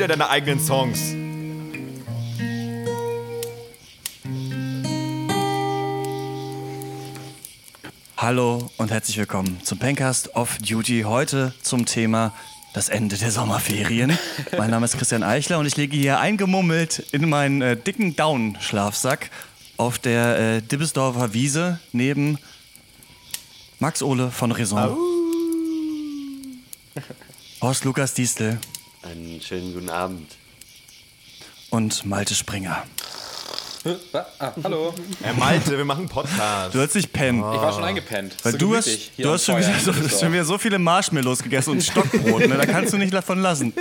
Wieder deine eigenen Songs. Hallo und herzlich willkommen zum Pencast of Duty. Heute zum Thema das Ende der Sommerferien. Mein Name ist Christian Eichler und ich liege hier eingemummelt in meinen äh, dicken Down-Schlafsack auf der äh, Dibbesdorfer Wiese neben Max Ole von Raison. Horst Lukas Diestel Einen schönen guten Abend. und Malte Springer. Ah, hallo. Herr Malte, wir machen einen Podcast. Du sollst nicht pennen. Ich war schon eingepennt. Weil So du hast, du hast schon, wieder so, schon wieder so viele Marshmallows gegessen und Stockbrot, ne? da kannst du nicht davon lassen.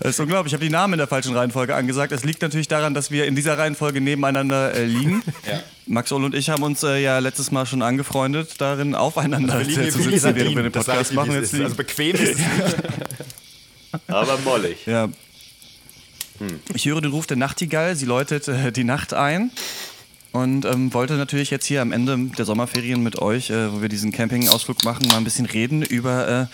Das ist unglaublich. Ich habe die Namen in der falschen Reihenfolge angesagt. Es liegt natürlich daran, dass wir in dieser Reihenfolge nebeneinander äh, liegen. Ja. Max Ohl und ich haben uns äh, ja letztes Mal schon angefreundet, darin aufeinander wir liegen äh, wie zu sitzen, während wir den Podcast machen. Jetzt Also bequem ist es nicht. Aber mollig. Ja. Ich höre den Ruf der Nachtigall, sie läutet äh, die Nacht ein. Und ähm, wollte natürlich jetzt hier am Ende der Sommerferien mit euch, äh, wo wir diesen Campingausflug machen, mal ein bisschen reden über äh,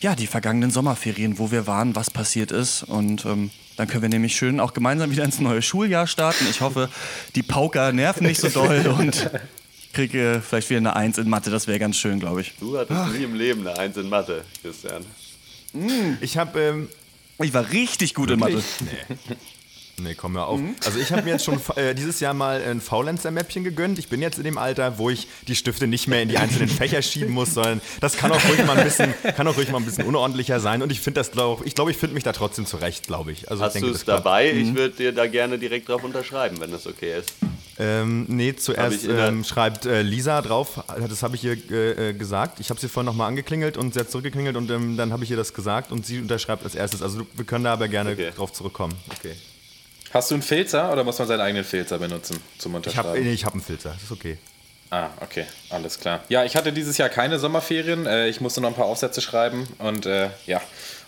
ja, die vergangenen Sommerferien, wo wir waren, was passiert ist. Und ähm, dann können wir nämlich schön auch gemeinsam wieder ins neue Schuljahr starten. Ich hoffe, die Pauker nerven nicht so doll und kriege vielleicht wieder eine Eins in Mathe. Das wäre ganz schön, glaube ich. Du hattest nie im Leben eine Eins in Mathe, Christian. Ich habe ähm, Ich war richtig gut in Mathe. Nee, komm mal auf. Also ich habe mir jetzt schon äh, dieses Jahr mal ein Faulenzer-Mäppchen gegönnt. Ich bin jetzt in dem Alter, wo ich die Stifte nicht mehr in die einzelnen Fächer schieben muss, sondern das kann auch ruhig mal ein bisschen, kann auch ruhig mal ein bisschen unordentlicher sein. Und ich finde das, glaube ich, glaube ich, finde mich da trotzdem zurecht, glaube ich. Also Hast du das es dabei? Ich würde dir da gerne direkt drauf unterschreiben, wenn das okay ist. Ähm, nee, zuerst der- ähm, schreibt äh, Lisa drauf, das habe ich ihr äh, äh, gesagt. Ich habe sie vorhin nochmal angeklingelt und sie hat zurückgeklingelt und ähm, dann habe ich ihr das gesagt und sie unterschreibt als erstes. Also wir können da aber gerne Okay. drauf zurückkommen. Okay. Hast du einen Filzer oder muss man seinen eigenen Filzer benutzen zum Ich habe Unterschreiben? ich hab einen Filter, das ist okay. Ah, okay, alles klar. Ja, ich hatte dieses Jahr keine Sommerferien. Äh, ich musste noch ein paar Aufsätze schreiben und äh, ja,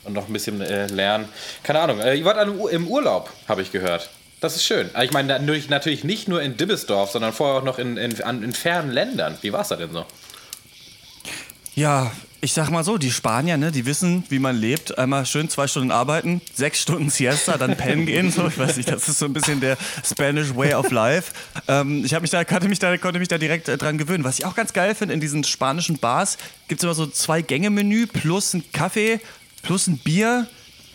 und noch ein bisschen äh, lernen. Keine Ahnung. Äh, ihr wart im Urlaub, habe ich gehört. Das ist schön. Ich meine natürlich, nicht nur in Dibbesdorf, sondern vorher auch noch in, in, in fernen Ländern. Wie war es da denn so? Ja, ich sag mal so, die Spanier, ne, die wissen, wie man lebt. Einmal schön zwei Stunden arbeiten, sechs Stunden Siesta, dann pennen gehen. So, ich weiß nicht, das ist so ein bisschen der Spanish Way of Life. Ähm, ich mich da, konnte mich da, konnte mich da direkt äh, dran gewöhnen. Was ich auch ganz geil finde, in diesen spanischen Bars gibt es immer so zwei Gänge-Menü plus ein Kaffee plus ein Bier.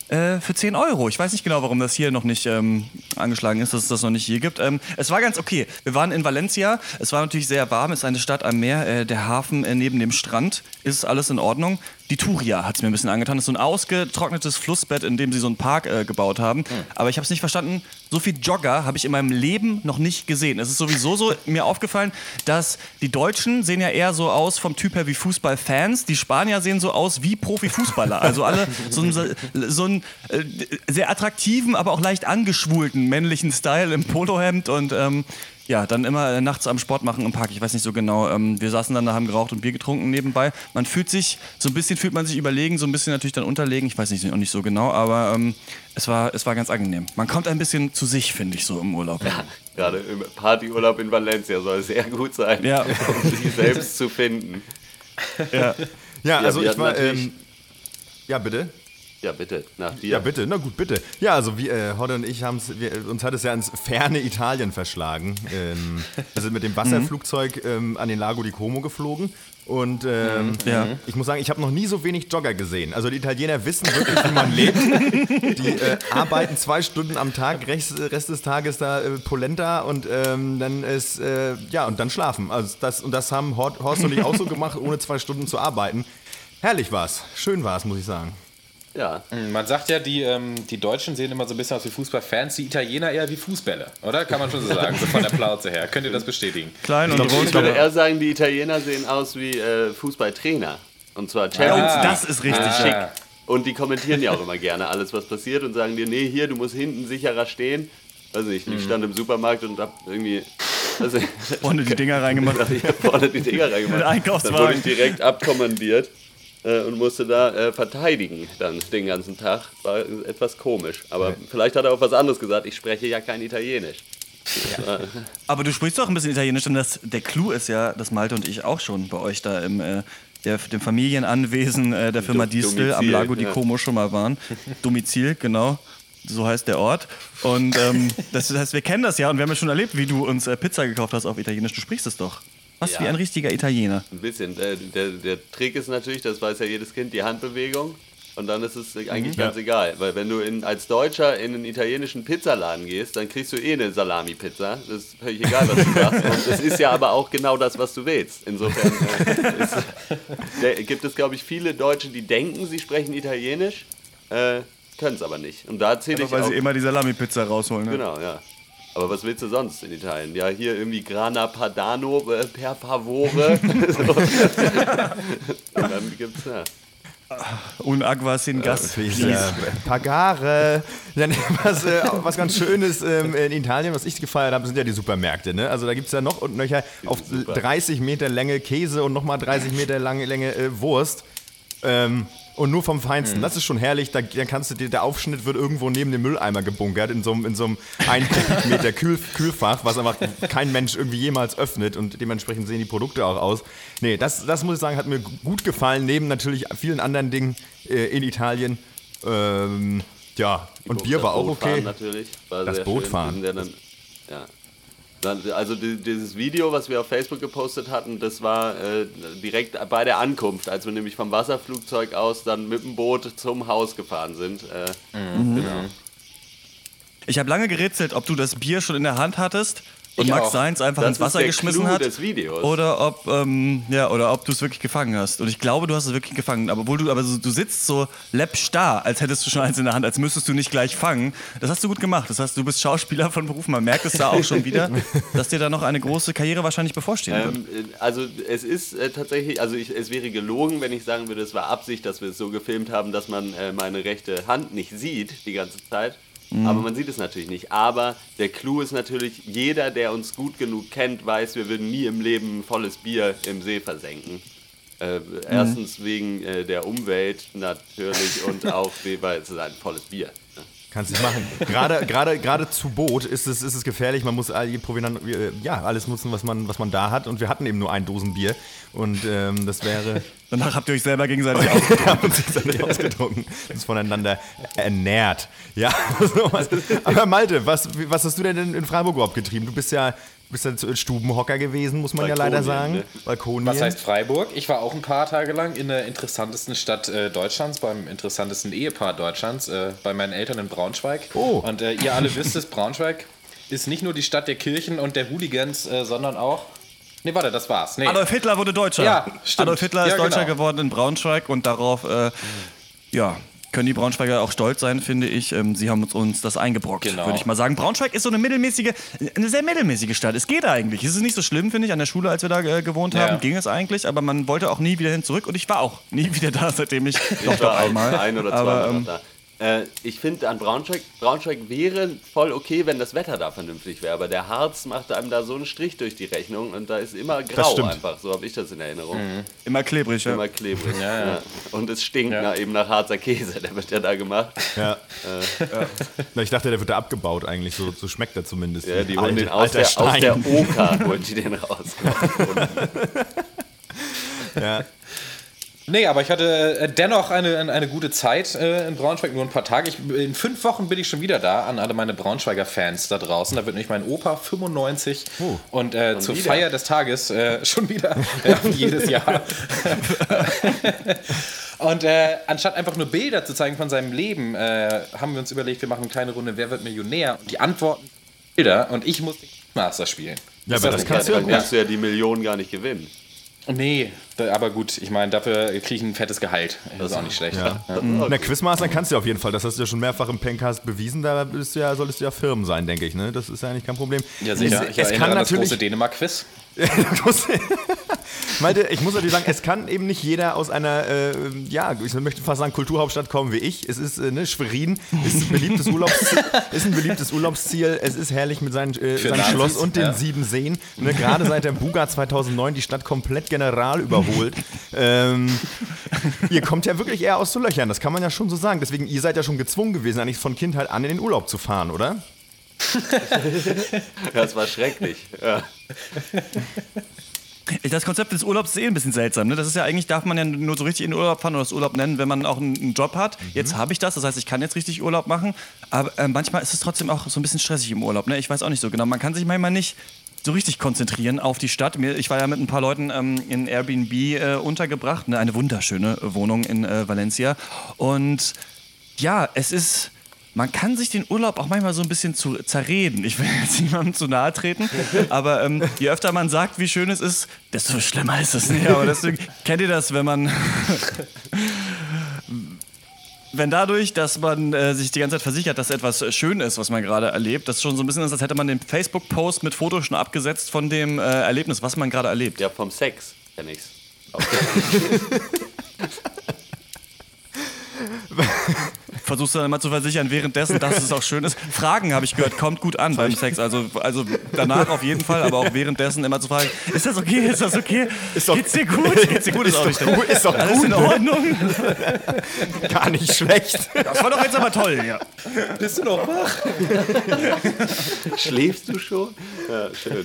Äh, Für 10 Euro. Ich weiß nicht genau, warum das hier noch nicht ähm, angeschlagen ist, dass es das noch nicht hier gibt. Ähm, es war ganz okay. Wir waren in Valencia. Es war natürlich sehr warm. Es ist eine Stadt am Meer. Äh, der Hafen äh, neben dem Strand. Ist alles in Ordnung. Die Turia hat es mir ein bisschen angetan. Das ist so ein ausgetrocknetes Flussbett, in dem sie so einen Park äh, gebaut haben. Aber ich habe es nicht verstanden. So viel Jogger habe ich in meinem Leben noch nicht gesehen. Es ist sowieso so mir aufgefallen, dass die Deutschen sehen ja eher so aus vom Typ her wie Fußballfans. Die Spanier sehen so aus wie Profifußballer. Also alle so einen, so einen äh, sehr attraktiven, aber auch leicht angeschwulten männlichen Style im Polohemd und ähm, ja, dann immer äh, nachts am Sport machen im Park. Ich weiß nicht so genau. Ähm, wir saßen dann da, haben geraucht und Bier getrunken nebenbei. Man fühlt sich, so ein bisschen fühlt man sich überlegen, so ein bisschen natürlich dann unterlegen. Ich weiß nicht, auch nicht so genau, aber ähm, es, war, es war ganz angenehm. Man kommt ein bisschen zu sich, finde ich, so im Urlaub. Gerade im Partyurlaub in Valencia soll es sehr gut sein, Ja. um sich selbst zu finden. Ja. Ja, also wir ich war. Ähm, ja, bitte. Ja, bitte, nach dir. Ja, bitte, na gut, bitte. Ja, also wir, äh, Hodde und ich haben es, uns hat es ja ins ferne Italien verschlagen. Ähm, wir sind mit dem Wasserflugzeug ähm, an den Lago di Como geflogen. Und ähm, Ja. ich muss sagen, ich habe noch nie so wenig Jogger gesehen. Also die Italiener wissen wirklich, wie man lebt. Die äh, arbeiten zwei Stunden am Tag, Rest, Rest des Tages da äh, Polenta und ähm, dann ist, äh, ja, und dann schlafen. Also das, und das haben Hor- Horst und ich auch so gemacht, ohne zwei Stunden zu arbeiten. Herrlich war's. Schön war's, muss ich sagen. Ja, Man sagt ja, die, ähm, die Deutschen sehen immer so ein bisschen aus wie Fußballfans, die Italiener eher wie Fußbälle, oder? Kann man schon so sagen, so von der Plauze her. Könnt ihr das bestätigen? Klein und rund. ich würde eher sagen, die Italiener sehen aus wie äh, Fußballtrainer. Und zwar Champions und League. das ist richtig Ah. schick. Und die kommentieren ja auch immer gerne alles, was passiert und sagen dir, nee, hier, du musst hinten sicherer stehen. Also ich, ich stand im Supermarkt und hab irgendwie, also Vorne die Dinger reingemacht. ich hab vorne die Dinger reingemacht. Dann wurde ich direkt abkommandiert äh, und musste da äh, verteidigen dann den ganzen Tag. War etwas komisch. Aber vielleicht hat er auch was anderes gesagt. Ich spreche ja kein Italienisch. Aber du sprichst doch ein bisschen Italienisch, denn das, der Clou ist ja, dass Malte und ich auch schon bei euch da im, äh, der, dem Familienanwesen äh, der Firma Distel am Lago di ja. Como schon mal waren. Domizil, genau. So heißt der Ort. Und ähm, das heißt, wir kennen das ja und wir haben ja schon erlebt, wie du uns äh, Pizza gekauft hast auf Italienisch. Du sprichst es doch. Was Ja. wie ein richtiger Italiener. Ein bisschen. Der, der, der Trick ist natürlich, das weiß ja jedes Kind, die Handbewegung. Und dann ist es eigentlich ganz egal. Weil wenn du in, als Deutscher in einen italienischen Pizzaladen gehst, dann kriegst du eh eine Salami-Pizza. Das ist völlig egal, was du sagst. Und das ist ja aber auch genau das, was du willst. Insofern äh, ist, der, gibt es, glaube ich, viele Deutsche, die denken, sie sprechen Italienisch, äh, können es aber nicht. Und da zähle ich Weil auch, sie immer die Salami-Pizza rausholen. Ne? Genau, ja. Aber was willst du sonst in Italien? Ja, hier irgendwie Grana Padano äh, per favore. Und dann gibt's ja. Un agua sin gas. Äh, Pagare. Ja, nee, was, äh, was ganz schön ist ähm, in Italien, was ich gefeiert habe, sind ja die Supermärkte. Ne? Also da gibt es ja noch und nöcher auf super. 30 Meter Länge Käse und nochmal 30 Meter lange Länge äh, Wurst. Ähm, und nur vom Feinsten. Das ist schon herrlich. Da, dann kannst du dir, der Aufschnitt wird irgendwo neben dem Mülleimer gebunkert, in so einem, in so einem 1 Kubikmeter Kühl, Kühlfach, was einfach kein Mensch irgendwie jemals öffnet und dementsprechend sehen die Produkte auch aus. Nee, das, das muss ich sagen, hat mir gut gefallen, neben natürlich vielen anderen Dingen äh, in Italien. Ähm, ja, und Bier war auch okay. Natürlich. War Das Bootfahren. Schön. Sind ja also die, dieses Video, was wir auf Facebook gepostet hatten, das war äh, direkt bei der Ankunft, als wir nämlich vom Wasserflugzeug aus dann mit dem Boot zum Haus gefahren sind. Äh, Genau. Ich habe lange gerätselt, ob du das Bier schon in der Hand hattest und Ich Max auch. Seins einfach Das ins Wasser geschmissen Clou hat. Oder ob, ähm, ja, oder ob du es wirklich gefangen hast. Und ich glaube, du hast es wirklich gefangen. Aber obwohl du, aber so, du sitzt so läppstarr, als hättest du schon eins in der Hand, als müsstest du nicht gleich fangen. Das hast du gut gemacht. Das heißt, du bist Schauspieler von Beruf. Man merkt es da auch schon wieder, dass dir da noch eine große Karriere wahrscheinlich bevorstehen wird. Ähm, äh, also es ist äh, tatsächlich, also ich, es wäre gelogen, wenn ich sagen würde, es war Absicht, dass wir es so gefilmt haben, dass man äh, meine rechte Hand nicht sieht die ganze Zeit. Aber man sieht es natürlich nicht. Aber der Clou ist natürlich, jeder, der uns gut genug kennt, weiß, wir würden nie im Leben ein volles Bier im See versenken. Äh, erstens wegen äh, der Umwelt natürlich und auch, weil es ist ein volles Bier. Kannst nicht machen. Gerade, gerade, gerade zu Boot ist es, ist es gefährlich. Man muss all die Proviant, äh, ja, alles nutzen, was man, was man da hat. Und wir hatten eben nur ein Dosen Bier. Und ähm, das wäre. Danach habt ihr euch selber gegenseitig aus. Wir haben uns ausgetrunken, voneinander ernährt. Ja, aber Malte, was, was hast du denn in, in Freiburg überhaupt getrieben? Du bist ja, bist ja Stubenhocker gewesen, muss man ja leider Balkonien, sagen. ne? Balkonien. Was heißt Freiburg? Ich war auch ein paar Tage lang in der interessantesten Stadt äh, Deutschlands, beim interessantesten Ehepaar Deutschlands, äh, bei meinen Eltern in Braunschweig. Oh. Und äh, ihr alle wisst es, Braunschweig ist nicht nur die Stadt der Kirchen und der Hooligans, äh, sondern auch. Nee, warte, das war's. Nee. Adolf Hitler wurde Deutscher. Ja, stimmt. Adolf Hitler ist Ja, Deutscher genau. geworden in Braunschweig und darauf, äh, ja, können die Braunschweiger auch stolz sein, finde ich. Ähm, sie haben uns, uns das eingebrockt, Genau. würde ich mal sagen. Braunschweig ist so eine mittelmäßige, eine sehr mittelmäßige Stadt. Es geht eigentlich. Es ist nicht so schlimm, finde ich. An der Schule, als wir da äh, gewohnt haben, Ja. ging es eigentlich, aber man wollte auch nie wieder hin zurück und ich war auch nie wieder da, seitdem ich, Ich doch war einmal. ein oder aber, zweimal ähm, da. Äh, ich finde an Braunschweig, Braunschweig wäre voll okay, wenn das Wetter da vernünftig wäre, aber der Harz macht einem da so einen Strich durch die Rechnung und da ist immer grau einfach, so habe ich das in Erinnerung. immer klebrig, ja. Immer klebrig. Ja, ja. Und es stinkt Ja. nach, eben nach Harzer Käse, der wird ja da gemacht. Ja. Na, Ich dachte, der wird da abgebaut eigentlich. So, so schmeckt er zumindest. Ja, die holen den aus der, aus der Oka, holen die den raus. Ja. Nee, aber ich hatte äh, dennoch eine, eine gute Zeit äh, in Braunschweig, nur ein paar Tage. Ich, in fünf Wochen bin ich schon wieder da, an alle meine Braunschweiger Fans da draußen. Da wird nämlich mein Opa 95 und äh, zur wieder? Feier des Tages äh, schon wieder, wie jedes Jahr. und äh, anstatt einfach nur Bilder zu zeigen von seinem Leben, äh, haben wir uns überlegt, wir machen eine kleine Runde Wer wird Millionär? Und die Antworten Bilder und ich muss den Master spielen. Ja, aber das kannst du ja kannst du ja die Millionen gar nicht gewinnen. Nee, da, aber gut, ich meine, dafür kriege ich ein fettes Gehalt. Das ist auch nicht schlecht. Ja. Na, Quizmaster kannst du auf jeden Fall. Das hast du ja schon mehrfach im Pencast bewiesen. Da bist du ja, solltest du ja Firmen sein, denke ich. Ne? Das ist ja eigentlich kein Problem. Ja, sicher. Es, ich es kann an das natürlich. große Dänemark-Quiz. Malte, ich muss natürlich sagen, es kann eben nicht jeder aus einer, äh, ja, ich möchte fast sagen, Kulturhauptstadt kommen wie ich. Es ist, äh, ne, Schwerin ist ein beliebtes Urlaubsziel. ist ein beliebtes Urlaubsziel. Es ist herrlich mit seinem, äh, seinem Nazis, Schloss und den ja. sieben Seen. Ne, Gerade seit der Buga 2009 die Stadt komplett general überholt. ähm, ihr kommt ja wirklich eher aus so Löchern, das kann man ja schon so sagen. Deswegen, ihr seid ja schon gezwungen gewesen, eigentlich von Kindheit an in den Urlaub zu fahren, oder? Das war schrecklich. Ja. Das Konzept des Urlaubs ist eh ein bisschen seltsam. Ne? Das ist ja eigentlich, darf man ja nur so richtig in den Urlaub fahren oder das Urlaub nennen, wenn man auch einen, Job hat. Mhm. Jetzt habe ich das, das heißt, ich kann jetzt richtig Urlaub machen. Aber äh, manchmal ist es trotzdem auch so ein bisschen stressig im Urlaub. Ne? Ich weiß auch nicht so genau. Man kann sich manchmal nicht so richtig konzentrieren auf die Stadt. Ich war ja mit ein paar Leuten ähm, in Airbnb äh, untergebracht. Ne? Eine wunderschöne Wohnung in äh, Valencia. Und ja, es ist man kann sich den Urlaub auch manchmal so ein bisschen zu zerreden. Ich will jetzt niemandem zu nahe treten, aber ähm, je öfter man sagt, wie schön es ist, desto schlimmer ist es nicht. Aber deswegen kennt ihr das, wenn man. wenn dadurch, dass man äh, sich die ganze Zeit versichert, dass etwas schön ist, was man gerade erlebt, das schon so ein bisschen ist, als hätte man den Facebook-Post mit Fotos schon abgesetzt von dem äh, Erlebnis, was man gerade erlebt. Ja, vom Sex kenne ich's. versuchst du dann immer zu versichern, währenddessen, dass es auch schön ist. Fragen, habe ich gehört, kommt gut an beim Sex. Also, also danach auf jeden Fall, aber auch währenddessen immer zu fragen, ist das okay, ist das okay? Ist doch, Geht's dir gut? Geht's dir gut? Ist, ist, nicht gut, ist doch Alles gut. in Ordnung? Gar nicht schlecht. Das war doch jetzt aber toll, ja. Bist du noch wach? Schläfst du schon? Ja, schön.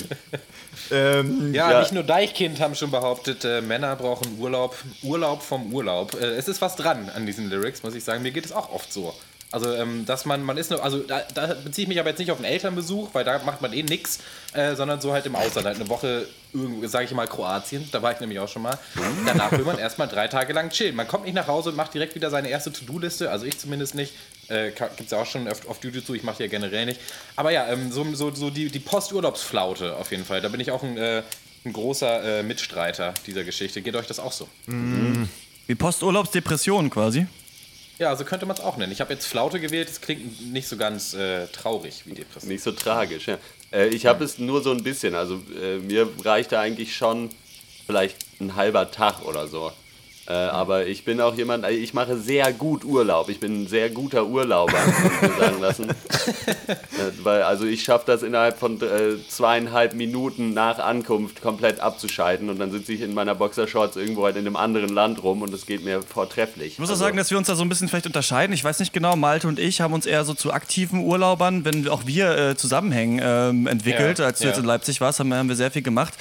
Ähm, ja, ja, nicht nur Deichkind haben schon behauptet, äh, Männer brauchen Urlaub, Urlaub vom Urlaub. Äh, es ist was dran an diesen Lyrics, muss ich sagen. Mir geht es auch oft so. Also, ähm, dass man, man ist nur, also da, da, beziehe ich mich aber jetzt nicht auf einen Elternbesuch, weil da macht man eh nichts, äh, sondern so halt im Ausland. Halt eine Woche, sage ich mal, Kroatien, da war ich nämlich auch schon mal. Danach will man erstmal drei Tage lang chillen. Man kommt nicht nach Hause und macht direkt wieder seine erste To-Do-Liste, also ich zumindest nicht. Äh, Gibt es ja auch schon auf, auf YouTube zu, ich mache die ja generell nicht. Aber ja, ähm, so, so, so die, die Posturlaubsflaute auf jeden Fall. Da bin ich auch ein, äh, ein großer äh, Mitstreiter dieser Geschichte. Geht euch das auch so? Mhm. Wie Posturlaubsdepression quasi? Ja, so könnte man es auch nennen. Ich habe jetzt Flaute gewählt, das klingt nicht so ganz äh, traurig wie Depression. Nicht so tragisch, ja. Äh, ich habe es nur so ein bisschen. Also äh, mir reichte eigentlich schon vielleicht ein halber Tag oder so. Äh, aber ich bin auch jemand, äh, ich mache sehr gut Urlaub. Ich bin ein sehr guter Urlauber, muss man sagen lassen. äh, weil, also ich schaffe das innerhalb von äh, zweieinhalb Minuten nach Ankunft komplett abzuschalten und dann sitze ich in meiner Boxershorts irgendwo halt in einem anderen Land rum und es geht mir vortrefflich. Ich muss auch also, sagen, dass wir uns da so ein bisschen vielleicht unterscheiden. Ich weiß nicht genau, Malte und ich haben uns eher so zu aktiven Urlaubern, wenn auch wir äh, zusammenhängen, ähm, entwickelt. Ja, Als du ja. jetzt in Leipzig warst, haben, haben wir sehr viel gemacht.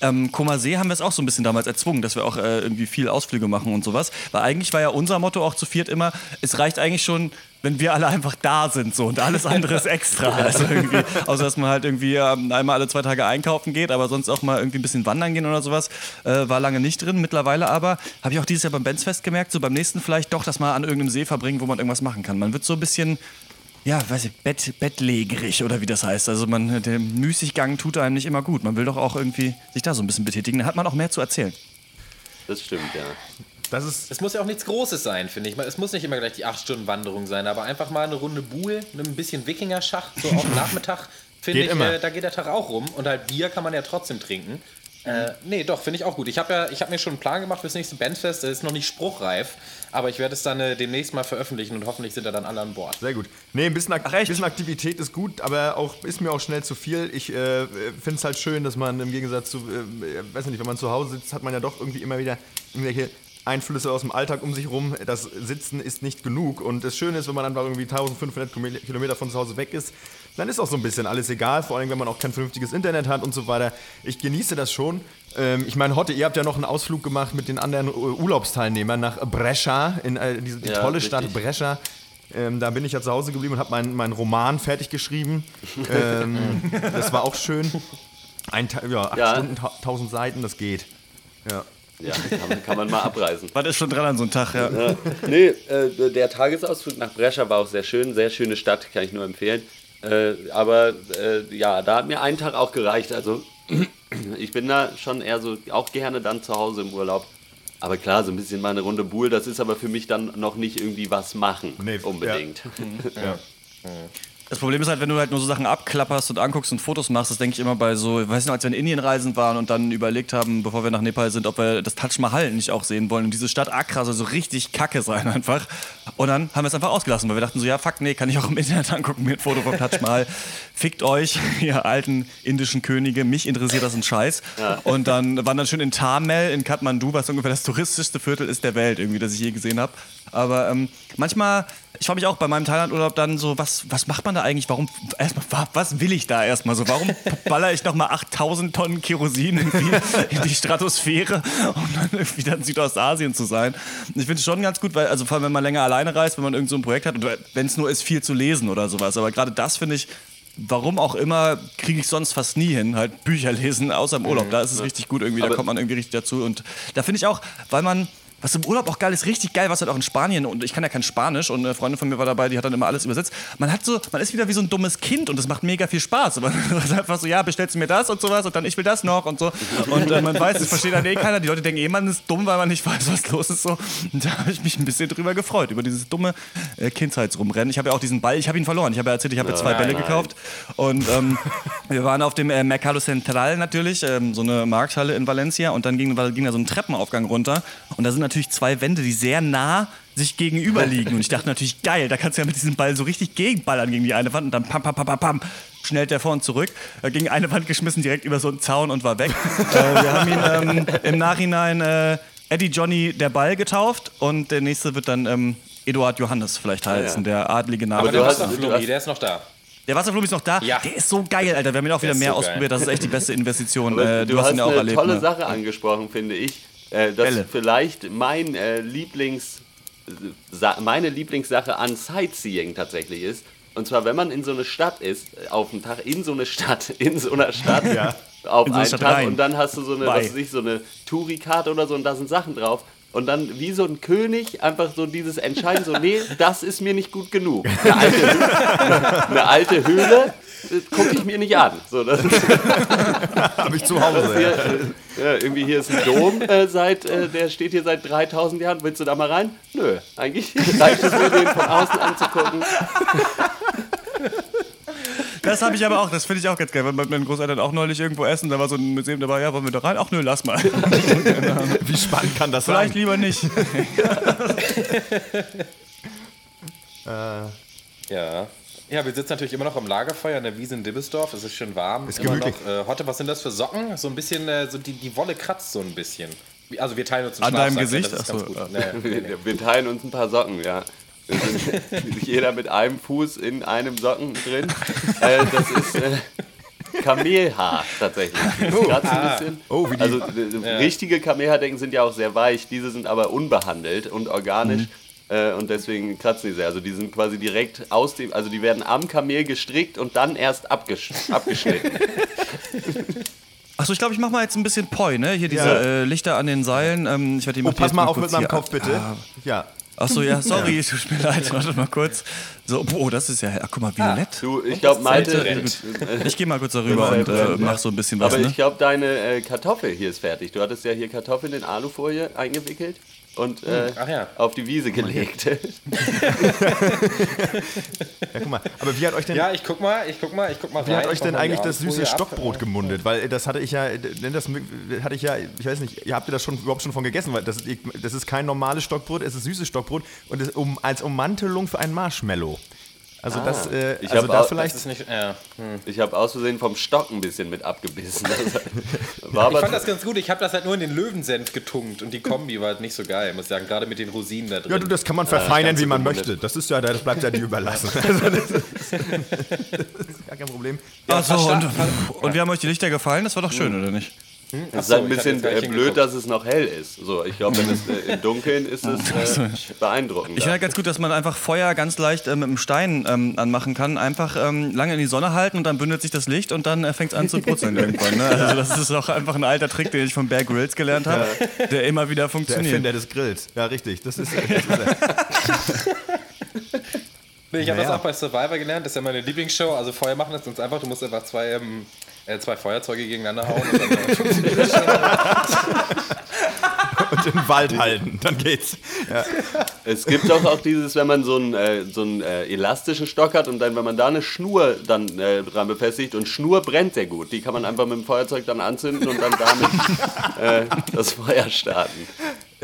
Ähm, See haben wir es auch so ein bisschen damals erzwungen, dass wir auch äh, irgendwie viel Ausflüge machen und sowas. Weil eigentlich war ja unser Motto auch zu viert immer, es reicht eigentlich schon, wenn wir alle einfach da sind so und alles andere ist extra. Also irgendwie, außer dass man halt irgendwie ähm, einmal alle zwei Tage einkaufen geht, aber sonst auch mal irgendwie ein bisschen wandern gehen oder sowas, äh, war lange nicht drin. Mittlerweile aber, habe ich auch dieses Jahr beim Benzfest gemerkt, so beim nächsten vielleicht doch das mal an irgendeinem See verbringen, wo man irgendwas machen kann. Man wird so ein bisschen ja, weiß ich, Bett, bettlägerig oder wie das heißt. Also man, der Müßiggang tut einem nicht immer gut. Man will doch auch irgendwie sich da so ein bisschen betätigen. Da hat man auch mehr zu erzählen. Das stimmt, ja. Das ist es muss ja auch nichts Großes sein, finde ich. Es muss nicht immer gleich die 8-Stunden-Wanderung sein, aber einfach mal eine Runde Buhl, ein bisschen Wikingerschacht, so auf Nachmittag, finde ich, äh, da geht der Tag auch rum. Und halt Bier kann man ja trotzdem trinken. Äh, nee, doch, finde ich auch gut. Ich habe ja, hab mir schon einen Plan gemacht fürs nächste Bandfest. Der ist noch nicht spruchreif, aber ich werde es dann äh, demnächst mal veröffentlichen und hoffentlich sind da dann alle an Bord. Sehr gut. Nee, ein bisschen, Ak Ach, bisschen Aktivität ist gut, aber auch ist mir auch schnell zu viel. Ich äh, finde es halt schön, dass man im Gegensatz zu, äh, weiß nicht, wenn man zu Hause sitzt, hat man ja doch irgendwie immer wieder irgendwelche Einflüsse aus dem Alltag um sich rum. Das Sitzen ist nicht genug. Und das Schöne ist, wenn man einfach irgendwie 1500 Kilometer von zu Hause weg ist, dann ist auch so ein bisschen alles egal. Vor allem, wenn man auch kein vernünftiges Internet hat und so weiter. Ich genieße das schon. Ähm, ich meine, Hotte, ihr habt ja noch einen Ausflug gemacht mit den anderen Urlaubsteilnehmern nach Brescia, in äh, die, die ja, tolle richtig. Stadt Brescia. Ähm, da bin ich ja zu Hause geblieben und habe meinen mein Roman fertig geschrieben. ähm, das war auch schön. Ein, ja, acht ja. Stunden, tausend Seiten, das geht. Ja. Ja, kann man, kann man mal abreisen. Was ist schon dran an so einem Tag, ja? ja. Nee, äh, der Tagesausflug nach Brescia war auch sehr schön. Sehr schöne Stadt, kann ich nur empfehlen. Äh, aber äh, ja, da hat mir ein Tag auch gereicht. Also ich bin da schon eher so, auch gerne dann zu Hause im Urlaub. Aber klar, so ein bisschen mal eine Runde Buhl, das ist aber für mich dann noch nicht irgendwie was machen. Nee, unbedingt. Ja. ja. Das Problem ist halt, wenn du halt nur so Sachen abklapperst und anguckst und Fotos machst, das denke ich immer bei so, ich weiß nicht, als wir in Indien reisen waren und dann überlegt haben, bevor wir nach Nepal sind, ob wir das Taj Mahal nicht auch sehen wollen. Und diese Stadt Accra soll so richtig kacke sein einfach. Und dann haben wir es einfach ausgelassen, weil wir dachten so, ja, fuck, nee, kann ich auch im Internet angucken, mir ein Foto vom Taj Mahal. Fickt euch, ihr alten indischen Könige, mich interessiert das ein Scheiß. Ja. Und dann waren dann schön in Tamel in Kathmandu, was ungefähr das touristischste Viertel ist der Welt, irgendwie, das ich je gesehen habe. Aber ähm, manchmal, ich frage mich auch bei meinem Thailandurlaub dann so, was, was macht man da eigentlich, warum, erstmal, wa- was will ich da erstmal so? Warum baller ich nochmal 8000 Tonnen Kerosin in die Stratosphäre, um dann irgendwie dann in Südostasien zu sein? Und ich finde es schon ganz gut, weil, also vor allem, wenn man länger alleine reist, wenn man irgend so ein Projekt hat, oder wenn es nur ist, viel zu lesen oder sowas. Aber gerade das finde ich, warum auch immer, kriege ich sonst fast nie hin, halt Bücher lesen, außer im Urlaub. Da ist es richtig gut irgendwie, da kommt man irgendwie richtig dazu. Und da finde ich auch, weil man, was im Urlaub auch geil ist, richtig geil, was halt auch in Spanien, und ich kann ja kein Spanisch, und eine Freundin von mir war dabei, die hat dann immer alles übersetzt. Man hat so, man ist wieder wie so ein dummes Kind und das macht mega viel Spaß. Man ist einfach so, ja, bestellst du mir das und sowas und dann ich will das noch und so. Und äh, man weiß, es versteht dann eh keiner. Die Leute denken eh, man ist dumm, weil man nicht weiß, was los ist. So. Und da habe ich mich ein bisschen drüber gefreut, über dieses dumme äh, Kindheitsrumrennen. Ich habe ja auch diesen Ball, ich habe ihn verloren. Ich habe ja erzählt, ich habe ja zwei Nein, Bälle nein. gekauft. Und ähm, wir waren auf dem äh, Mercado Central natürlich, ähm, so eine Markthalle in Valencia. Und dann ging, ging da so ein Treppenaufgang runter. Und da sind natürlich zwei Wände, die sehr nah sich gegenüber liegen. Und ich dachte natürlich, geil, da kannst du ja mit diesem Ball so richtig gegenballern gegen die eine Wand. Und dann pam, pam, pam, pam, pam, schnellt der vor und zurück. Äh, gegen eine Wand geschmissen, direkt über so einen Zaun und war weg. äh, wir haben ihn ähm, im Nachhinein äh, Eddie Johnny der Ball getauft. Und der nächste wird dann ähm, Eduard Johannes vielleicht heißen, der adlige Name. Aber der Wasserflummi, der ist noch da. Der Wasserflum ist noch da. Ja. Der ist so geil, Alter. Wir haben ihn auch wieder mehr so geil. ausprobiert. Das ist echt die beste Investition. Äh, du, du, hast hast ihn ja auch eine erlebt. tolle ne? Sache angesprochen, finde ich. Äh, dass Bälle. vielleicht mein äh, Lieblings, meine Lieblingssache an Sightseeing tatsächlich ist. Und zwar, wenn man in so eine Stadt ist, äh, auf einen Tag in so eine Stadt, in so einer Stadt, auf In so eine einen Stadt Tag rein. und dann hast du so eine, Bei. was weiß ich, so eine Touri-Karte oder so und da sind Sachen drauf. Und dann wie so ein König einfach so dieses Entscheiden, so, nee, das ist mir nicht gut genug. Eine alte, eine alte Höhle gucke ich mir nicht an. So, Habe ich zu Hause. hier, Ja. äh, ja, irgendwie hier ist ein Dom, äh, seit, äh, der steht hier seit 3000 Jahren. Willst du da mal rein? Nö, eigentlich reicht es mir, den von außen anzugucken. Das habe ich aber auch. Das finde ich auch ganz geil. Weil mit meinen Großeltern auch neulich irgendwo essen. Da war so ein Museum dabei. Ja, wollen wir da rein? Ach nö, lass mal. Wie spannend kann das Vielleicht sein? lieber nicht. Ja. Ja, wir sitzen natürlich immer noch am Lagerfeuer in der Wiese in Dibbesdorf. Es ist schön warm. Ist immer gemütlich. noch. Äh, Hotte, was sind das für Socken? So ein bisschen, äh, so die, die Wolle kratzt so ein bisschen. Also wir teilen uns einen An deinem Gesicht? Das ist Ach ganz so, gut. ja. Nee, nee, nee. Wir, teilen uns ein paar Socken, ja. Jeder mit einem Fuß in einem Socken drin. Äh, das ist äh, Kamelhaar tatsächlich. Das kratzt ein bisschen. Oh, wie die- also äh, richtige Kamelhaardecken sind ja auch sehr weich. Diese sind aber unbehandelt und organisch. Mhm. Äh, und deswegen kratzen die sehr. Also die sind quasi direkt aus dem, also die werden am Kamel gestrickt und dann erst abgesch abgeschnitten. Achso, ich glaube, ich mache mal jetzt ein bisschen Poi, ne? Hier diese Ja. äh, Lichter an den Seilen. Ähm, ich werde die Oh, pass mal auf kurz mit meinem Kopf, bitte. Ah. Ja. Achso, ja, sorry, tut mir leid. Warte mal kurz. So, oh, das ist ja. Ach, guck mal, violett. Du, ich glaube, Malte. Ich gehe mal kurz darüber und äh, mach so ein bisschen was, Aber ne? ich glaube, deine äh, Kartoffel hier ist fertig. Du hattest ja hier Kartoffeln in Alufolie eingewickelt und äh, Ach ja. auf die Wiese gelegt. Ja, guck mal. Aber wie hat euch denn, Ja, ich guck mal, ich guck mal, ich guck mal wie hat rein. euch Ich denn eigentlich das süße ab. Stockbrot gemundet? Weil äh, das hatte ich ja, äh, das hatte ich ja, ich weiß nicht, ihr habt ihr das schon überhaupt schon von gegessen, weil das, das ist kein normales Stockbrot, es ist süßes Stockbrot und es um, als Ummantelung für ein Marshmallow. Also das, äh, Ich also da auch- vielleicht. Das ist nicht, ja. Ich habe aus Versehen vom Stock ein bisschen mit abgebissen. War Ich fand das ganz gut. Ich habe das halt nur in den Löwensenf getunkt und die Kombi war halt nicht so geil, muss ich sagen. Gerade mit den Rosinen da drin. Ja, du, das kann man verfeinern, ganz wie man möchte. Das ist ja, das bleibt ja dir überlassen. Also das, ist, das ist gar kein Problem. Achso, versta- und, und wie haben euch die Lichter gefallen? Das war doch schön, oder nicht? Es ist so, ein bisschen äh, blöd, hingeguckt. dass es noch hell ist. So, ich glaube, wenn es äh, im Dunkeln ist, es äh, beeindruckend. Ich finde halt ganz gut, dass man einfach Feuer ganz leicht äh, mit einem Stein ähm, anmachen kann. Einfach ähm, lange in die Sonne halten und dann bündelt sich das Licht und dann äh, fängt es an zu brutzeln irgendwann. Ne? Also das ist auch einfach ein alter Trick, den ich von Bear Grylls gelernt habe, der immer wieder Der funktioniert. Erfinder des Grills. Ja, richtig. Das ist, das ist. Nee, ich habe Naja. das auch bei Survivor gelernt. Das ist ja meine Lieblingsshow. Also Feuer machen ist ganz einfach. Du musst einfach zwei, ähm, äh, zwei Feuerzeuge gegeneinander hauen. Und dann, funktioniert das schon. und den Wald halten. Dann geht's. Es gibt doch auch dieses, wenn man so einen, äh, so einen äh, elastischen Stock hat und dann, wenn man da eine Schnur dann äh, dran befestigt und Schnur brennt sehr gut. Die kann man einfach mit dem Feuerzeug dann anzünden und dann damit äh, das Feuer starten.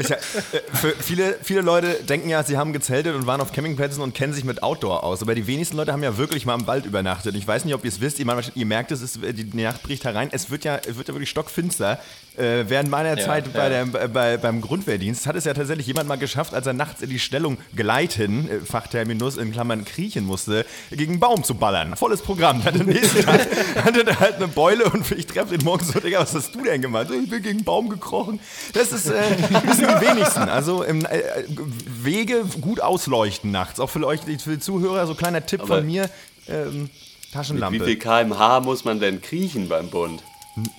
Ist ja, äh, für viele, viele Leute denken ja, sie haben gezeltet und waren auf Campingplätzen und kennen sich mit Outdoor aus. Aber die wenigsten Leute haben ja wirklich mal im Wald übernachtet. Ich weiß nicht, ob ihr es wisst. Ihr, ihr merkt es, ist, die Nacht bricht herein. Es wird ja, es wird ja wirklich stockfinster. Äh, während meiner Ja, Zeit bei ja. der, bei, beim Grundwehrdienst hat es ja tatsächlich jemand mal geschafft, als er nachts in die Stellung gleiten, äh, Fachterminus in Klammern kriechen musste, gegen einen Baum zu ballern. Volles Programm. Dann am nächsten Tag hatte er halt eine Beule und ich treffe den morgens so, Digga, was hast du denn gemacht? Ich bin gegen einen Baum gekrochen. Das ist, äh, das sind die wenigsten. Also im, äh, Wege gut ausleuchten nachts. Auch für euch, für die Zuhörer, so kleiner Tipp Aber von mir. Ähm, Taschenlampe. Wie viel kmh muss man denn kriechen beim Bund?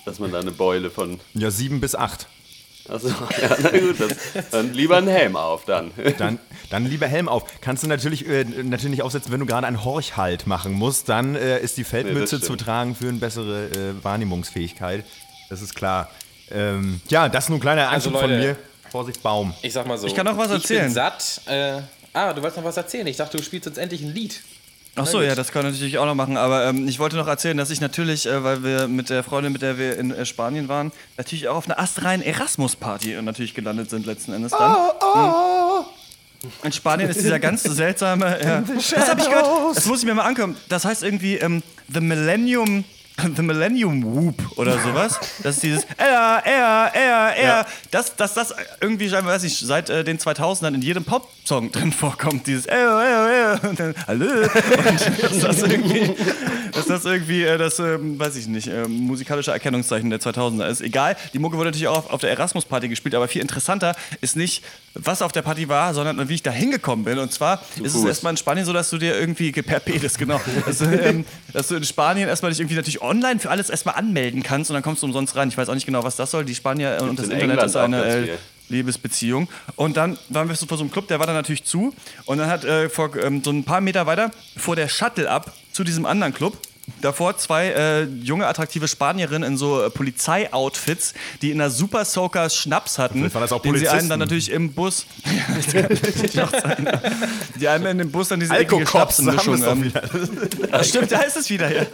Dass man da eine Beule von. Ja, sieben bis acht. Achso, ja, na gut, das, dann lieber einen Helm auf dann. Dann, dann lieber Helm auf. Kannst du natürlich, äh, natürlich nicht aufsetzen, wenn du gerade einen Horchhalt machen musst. Dann äh, ist die Feldmütze stimmt. zu tragen für eine bessere äh, Wahrnehmungsfähigkeit. Das ist klar. Ähm, ja, das nur ein kleiner Also, Anschub von Leute, mir. Vorsicht, Baum. Ich sag mal so. Ich kann noch was Ich erzählen. bin satt. Äh, ah, du wolltest noch was erzählen. Ich dachte, du spielst jetzt endlich ein Lied. Ach so, ja, das kann ich natürlich auch noch machen. Aber ähm, ich wollte noch erzählen, dass ich natürlich, äh, weil wir mit der Freundin, mit der wir in äh, Spanien waren, natürlich auch auf einer astreinen Erasmus-Party äh, natürlich gelandet sind letzten Endes dann. Oh, In Spanien ist dieser ganz seltsame. Ja, das habe ich gehört. Das muss ich mir mal angucken. Das heißt irgendwie ähm, The Millennium. The Millennium Whoop oder sowas. Das ist dieses er, er, er, er. Das, das, das irgendwie scheinbar, weiß ich, seit äh, den 2000ern in jedem Pop-Song drin vorkommt. Dieses er, er, er. Und dann, hallo. Und dass das irgendwie, dass das irgendwie äh, das, ähm, weiß ich nicht, ähm, musikalische Erkennungszeichen der 2000er ist. Egal, die Mucke wurde natürlich auch auf, auf der Erasmus-Party gespielt, aber viel interessanter ist nicht, was auf der Party war, sondern wie ich da hingekommen bin. Und zwar ist es Fuß. erstmal in Spanien so, dass du dir irgendwie per genau, dass, du, ähm, dass du in Spanien erstmal dich irgendwie natürlich online für alles erstmal anmelden kannst und dann kommst du umsonst rein. Ich weiß auch nicht genau, was das soll. Die Spanier äh, und das in Internet England ist eine äh. Liebesbeziehung. Und dann waren wir so vor so einem Club, der war dann natürlich zu. Und dann hat äh, vor ähm, so ein paar Meter weiter vor der Shuttle ab zu diesem anderen Club. Davor zwei äh, junge, attraktive Spanierinnen in so äh, Polizei-Outfits, die in der Super Soaker Schnaps hatten. Waren das auch den sie einen dann natürlich im Bus. Das. Die einem in dem Bus dann diese eklige Schnapsmischung. ähm. Ah, stimmt, da ist es wieder, ja.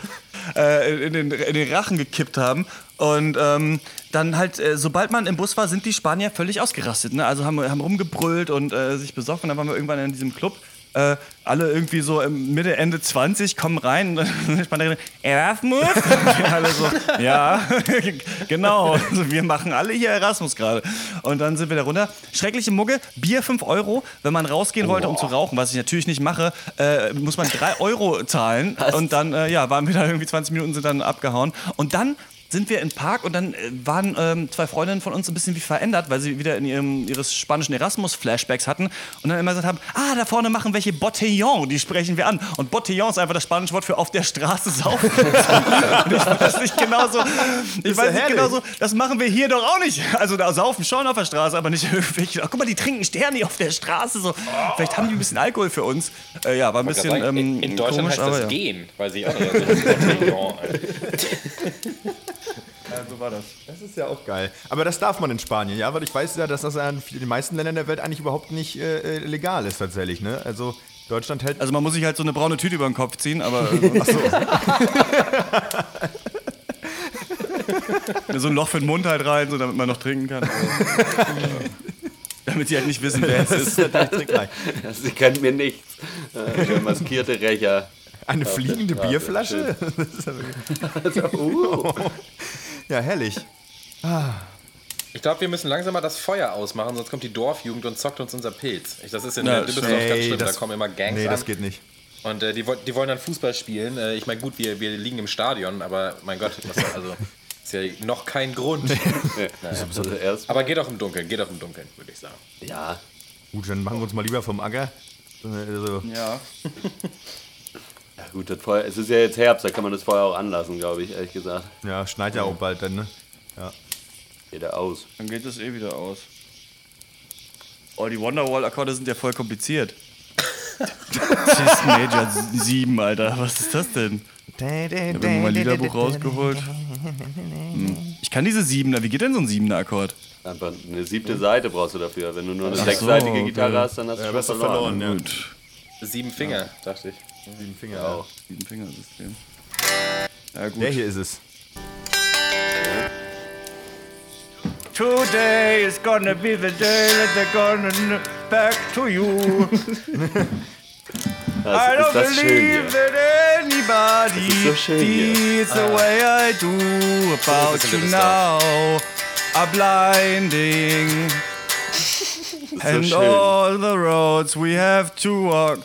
Äh, in, den, in den Rachen gekippt haben. Und ähm, dann halt, äh, sobald man im Bus war, sind die Spanier völlig ausgerastet. Ne? Also haben, haben rumgebrüllt und äh, sich besoffen. Dann waren wir irgendwann in diesem Club. Äh, alle irgendwie so Mitte, Ende 20 kommen rein. Und dann Erasmus? Alle so, ja, genau. Also wir machen alle hier Erasmus gerade. Und dann sind wir da runter. Schreckliche Mugge, Bier 5 Euro. Wenn man rausgehen wollte, um zu rauchen, was ich natürlich nicht mache, äh, muss man 3 Euro zahlen. Und dann, äh, ja, waren wir da irgendwie 20 Minuten, sind dann abgehauen. Und dann sind wir im Park und dann äh, waren ähm, zwei Freundinnen von uns ein bisschen wie verändert, weil sie wieder in ihrem, ihres spanischen Erasmus-Flashbacks hatten und dann immer gesagt haben, ah, da vorne machen welche Botellon, die sprechen wir an. Und Botellon ist einfach das spanische Wort für auf der Straße saufen. und ich weiß nicht genau so, ich weiß nicht genau so, das machen wir hier doch auch nicht. Also da saufen schon auf der Straße, aber nicht irgendwelche, ach, guck mal, die trinken Sterne auf der Straße, so. Vielleicht haben die ein bisschen Alkohol für uns. Äh, ja, war ein bisschen ähm, in, in Deutschland komisch, heißt aber das ja. gehen, weiß ich auch nicht. Also das Alter. so war das. Das ist ja auch geil. Aber das darf man in Spanien, ja, weil ich weiß ja, dass das in den meisten Ländern der Welt eigentlich überhaupt nicht äh, äh, legal ist tatsächlich, ne? Also Deutschland hält. Also man muss sich halt so eine braune Tüte über den Kopf ziehen, aber äh, so ein Loch für den Mund halt rein, so damit man noch trinken kann. damit die halt nicht wissen, wer es ist. Sie kennt mir nichts. Äh, der maskierte Rächer. Eine fliegende Bierflasche? Das ist ja, wirklich- Uh, ja, herrlich. Ich glaube, wir müssen langsam mal das Feuer ausmachen, sonst kommt die Dorfjugend und zockt uns unser Pilz. Ich, das ist in Ja, der Düsseldorf ganz schlimm, das- da kommen immer Gangs Nee, an. das geht nicht. Und äh, die, die wollen dann Fußball spielen. Äh, ich meine, gut, wir, wir liegen im Stadion, aber mein Gott, was, also ist ja noch kein Grund. erst, Aber geht auch im Dunkeln, geht auch im Dunkeln, würde ich sagen. ja, Gut, dann machen wir uns mal lieber vom Acker. Also, Ja. ja gut, das Feuer, es ist ja jetzt Herbst, da kann man das Feuer auch anlassen, glaube ich, ehrlich gesagt. ja, schneit ja auch bald dann, ne? Geht er aus. Dann geht es eh wieder aus. Oh, die Wonderwall-Akkorde sind ja voll kompliziert. Cis Major 7, Alter. Was ist das denn? Ich habe mir mein Liederbuch rausgeholt. Hm. Ich kann diese Siebener. Wie geht denn so ein Siebener-Akkord? Einfach eine siebte Seite brauchst du dafür. Wenn du nur eine Ach so, sechsseitige okay. Gitarre hast, dann hast du Ja, schon du verloren. verloren, ja. Gut. Sieben Finger, dachte ich. Sieben Finger Auch. Sieben-Fingersystem. Ja, gut. Der hier ist es. Today is gonna be the day that they're gonna back to you. Das, I don't das schön believe that anybody Das ist so schön hier. feels the ah. way I do about bisschen you wird es now. Are blinding. And schön. all the roads we have to walk.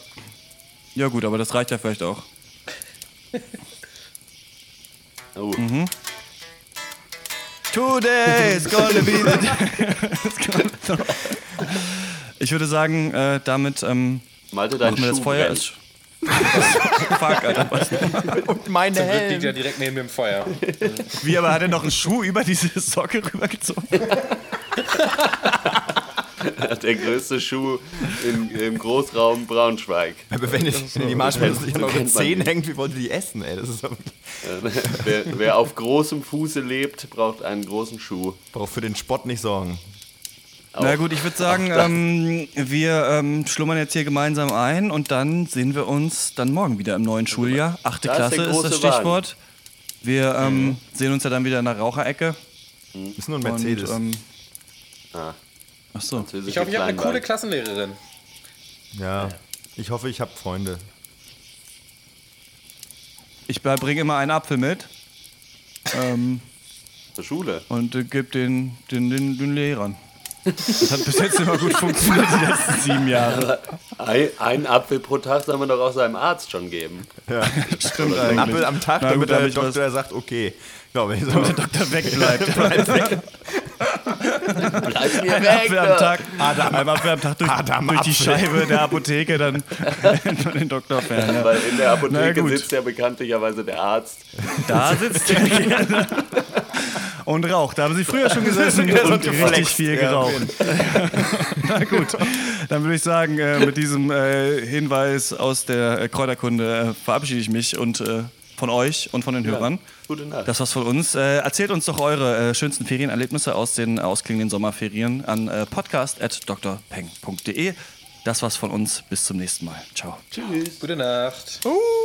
Ja gut, aber das reicht ja vielleicht auch. Oh, Mhm. Today is gonna be the day. Ich würde sagen, äh, damit ähm, Malte, dein machen wir das Schuh Feuer. Ist Fuck, Alter. Was? Und meine Zum Glück liegt er direkt neben dem Feuer. Wie, aber hat er noch einen Schuh über diese Socke rübergezogen? Der größte Schuh im, im Großraum Braunschweig. Aber wenn jetzt die Marshmallows nicht an man Zehen hängt, wie wollt ihr die essen, ey? Das ist wer, wer auf großem Fuße lebt, braucht einen großen Schuh. braucht für den Spott nicht sorgen. Na gut, ich würde sagen, ähm, wir ähm, schlummern jetzt hier gemeinsam ein und dann sehen wir uns dann morgen wieder im neuen Schuljahr. Achte Da ist Klasse der ist, das Stichwort. Wir ähm, sehen uns ja dann wieder in der Raucherecke. Ist nur ein Mercedes. Und, ähm, Ah. Ach so. Ich hoffe, ich habe eine coole Klassenlehrerin. ja. Ich hoffe, ich habe Freunde. Ich bringe immer einen Apfel mit ähm, Zur Schule. und äh, gebe den, den, den, den Lehrern. Das hat bis jetzt immer gut funktioniert, die letzten sieben Jahre. Ein, einen Apfel pro Tag soll man doch auch seinem Arzt schon geben. Stimmt Ein eigentlich. Apfel am Tag, Na damit der Doktor sagt, okay. Glaube ich. So. Der Doktor wegbleibt. Bleib mir Ein Apfel am Tag, Adam. ein Apfel am Tag durch, Adam durch die. Scheibe der Apotheke dann von den Doktor fern. Ja. Weil in der Apotheke sitzt ja bekanntlicherweise der Arzt. Da sitzt er gerne und raucht. Da haben sie früher schon gesessen so und richtig viel Ja, geraucht. Na gut, dann würde ich sagen, äh, mit diesem äh, Hinweis aus der äh, Kräuterkunde äh, verabschiede ich mich und äh, von euch und von den Hörern. Gute Nacht. Das war's von uns. Äh, erzählt uns doch eure äh, schönsten Ferienerlebnisse aus den ausklingenden Sommerferien an äh, podcast.drpeng.de. Das war's von uns. Bis zum nächsten Mal. Ciao. Tschüss. Gute Nacht. Uh.